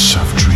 Of Dreams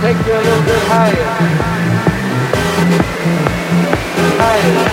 Take you a little bit higher. Higher.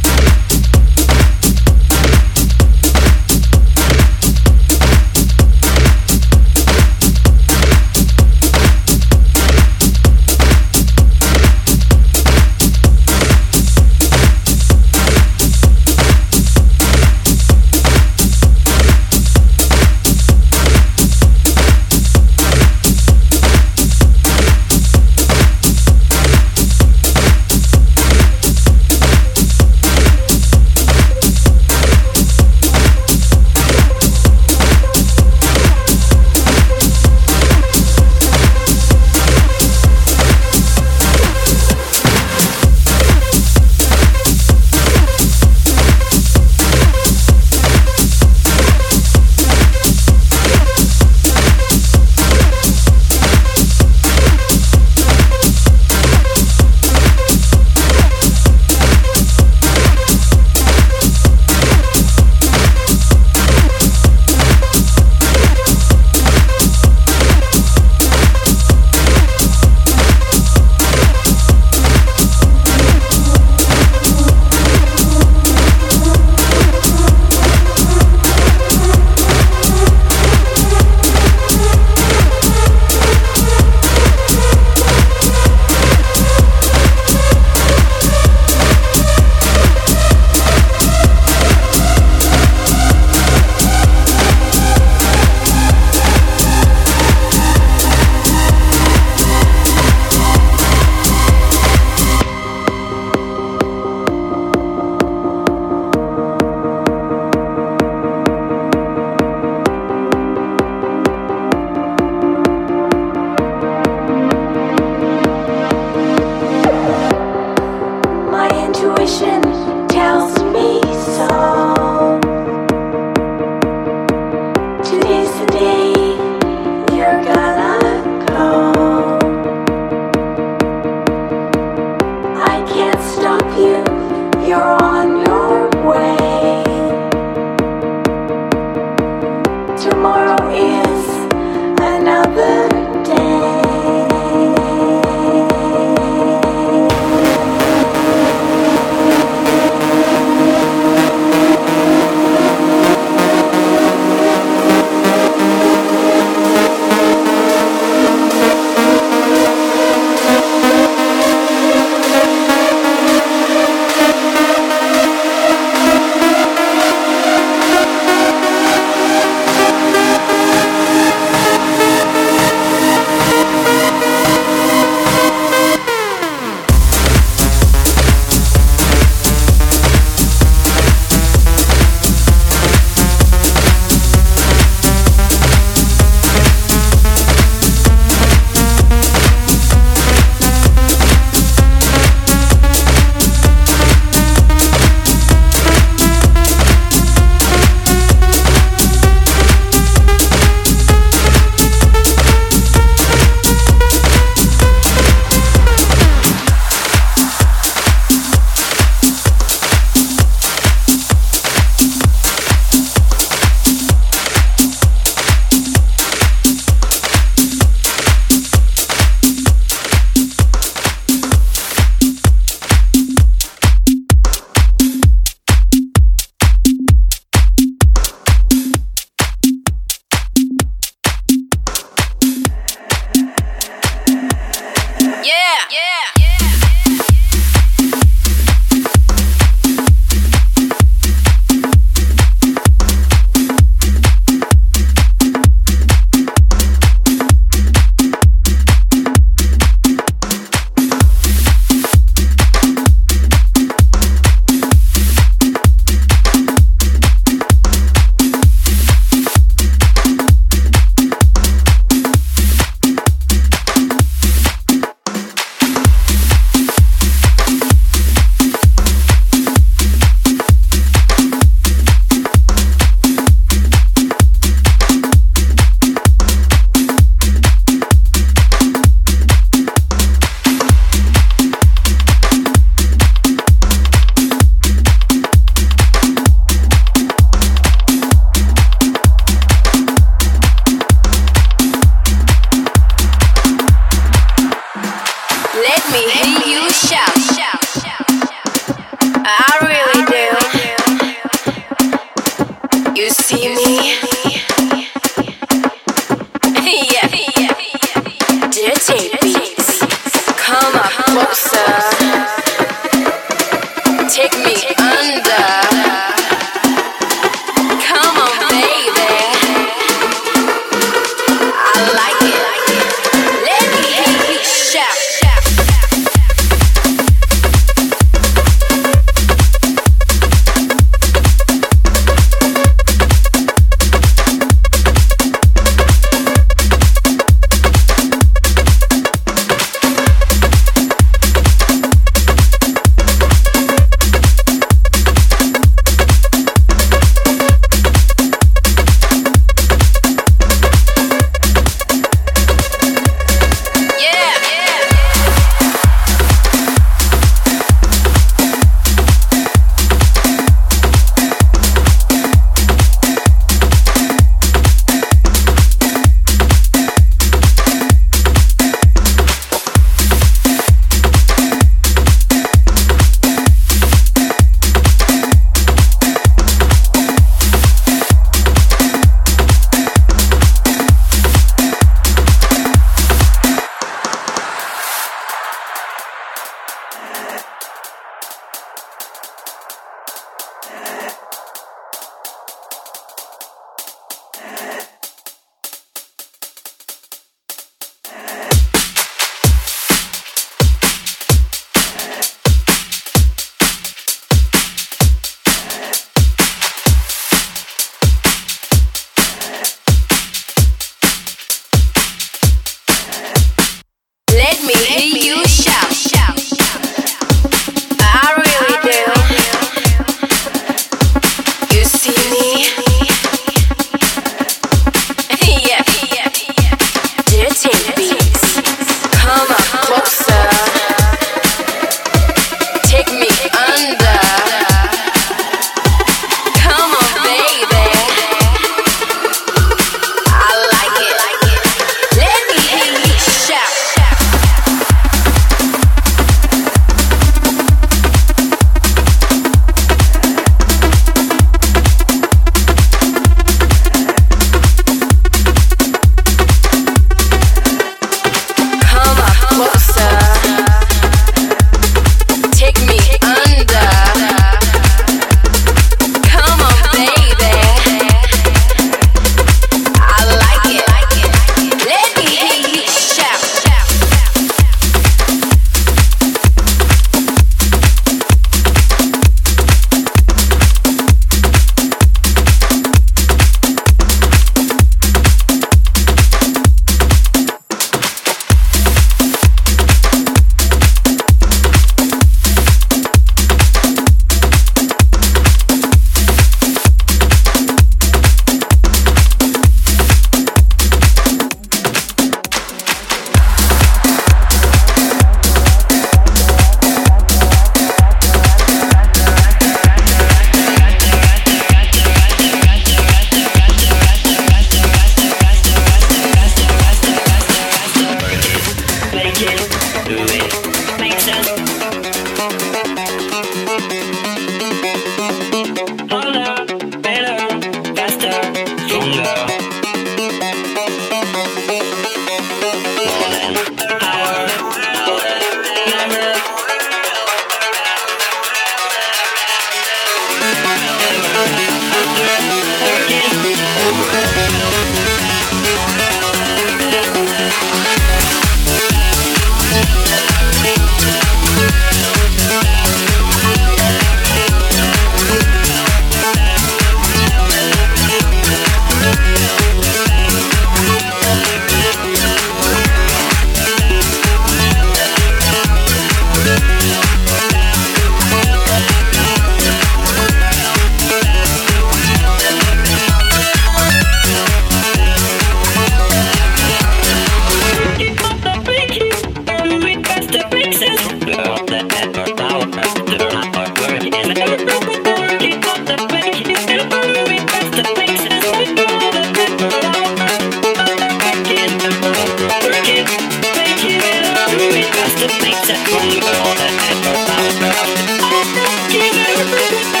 Thank you.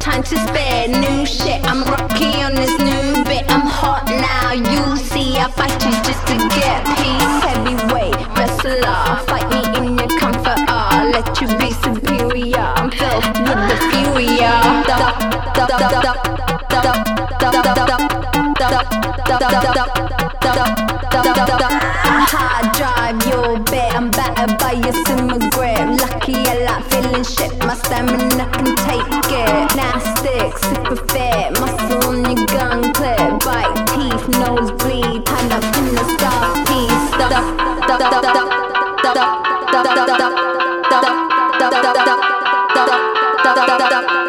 Time to spare new shit. I'm rocky on this new bit. I'm hot now. You see, I fight you just to get peace. Heavyweight wrestler, fight me in your let you be superior. I'm the fury. Hard drive your bed. I'm battered by your simmer grip. Lucky I like feeling shit. My stamina can take it. Nastic, super fit. Muscle on your gun clip. Bite teeth, nose bleed. Hand up in the star piece. Oh, come on.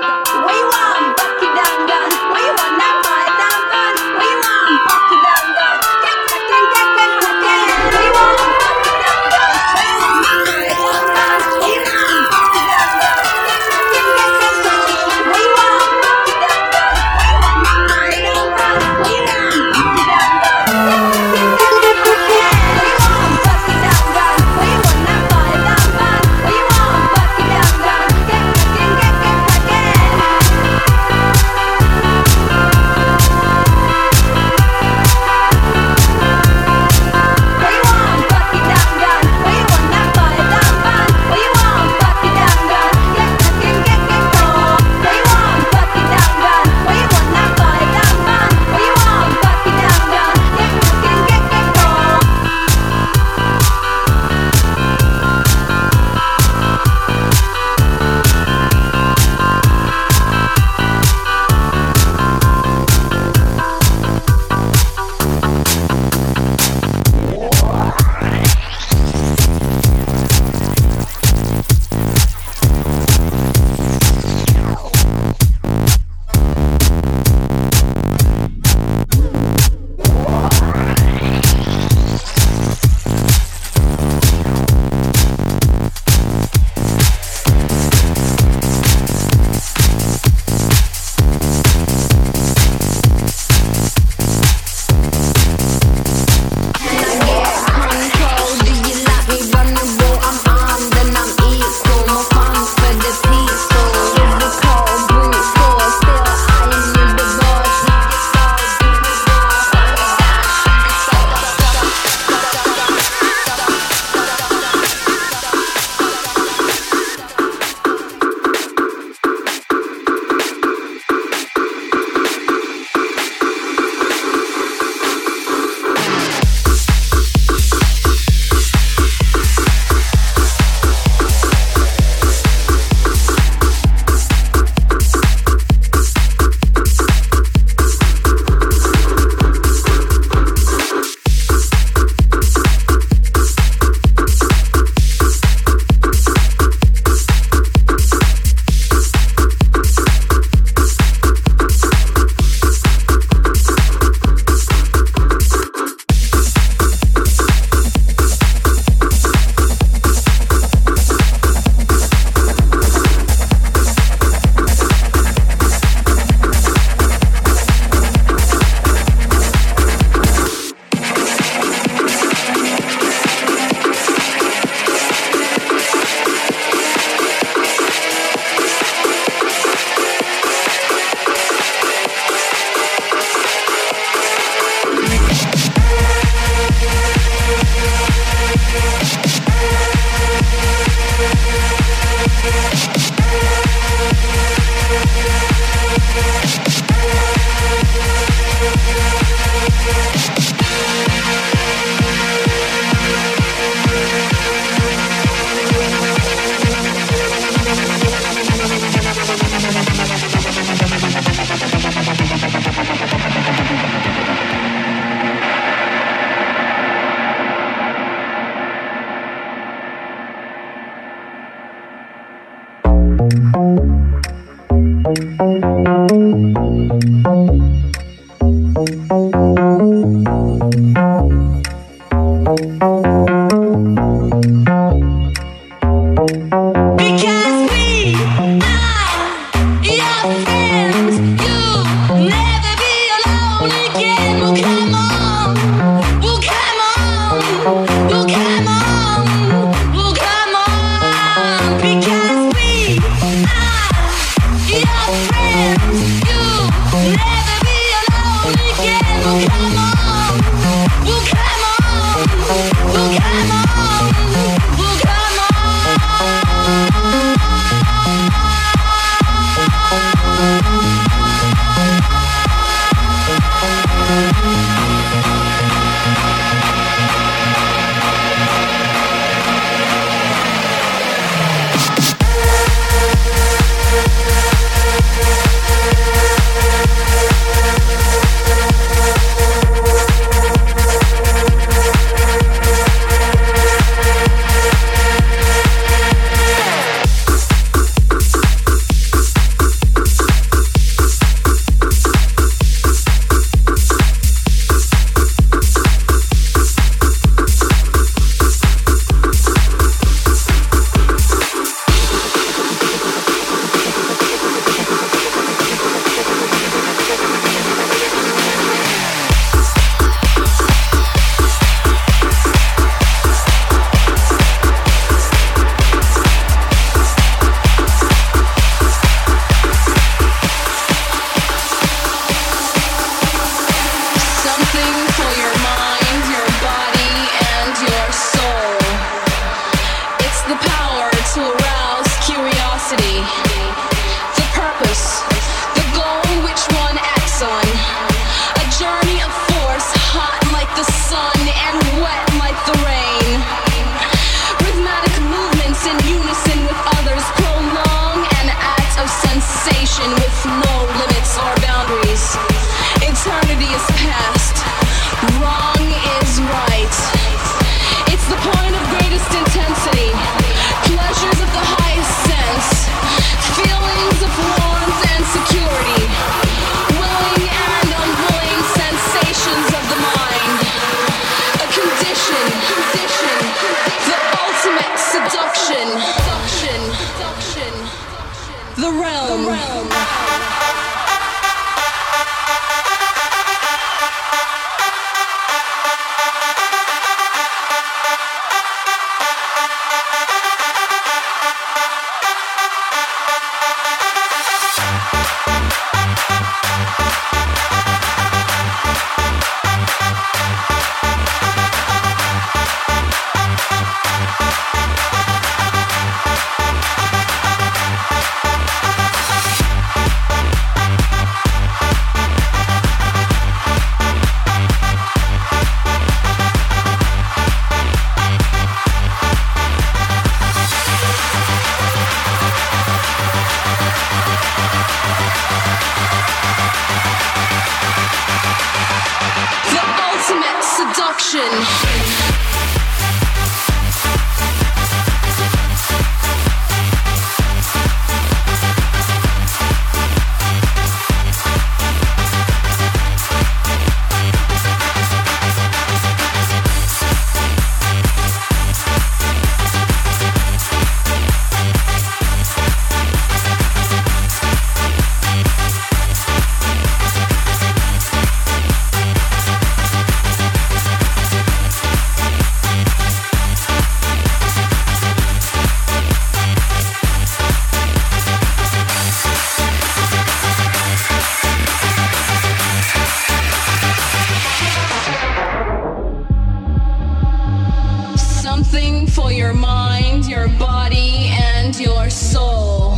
mind, your body, and your soul.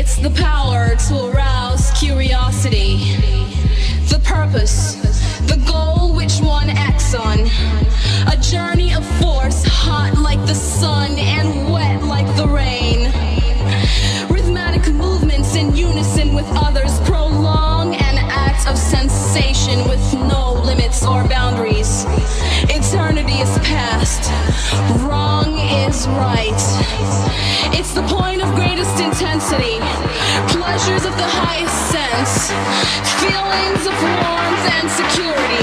It's the power to arouse curiosity, the purpose, the goal which one acts on. A journey of force, hot like the sun and wet like the rain. Rhythmatic movements in unison with others prolong an act of sensation with no limits or boundaries. right. It's the point of greatest intensity, pleasures of the highest sense, feelings of warmth and security.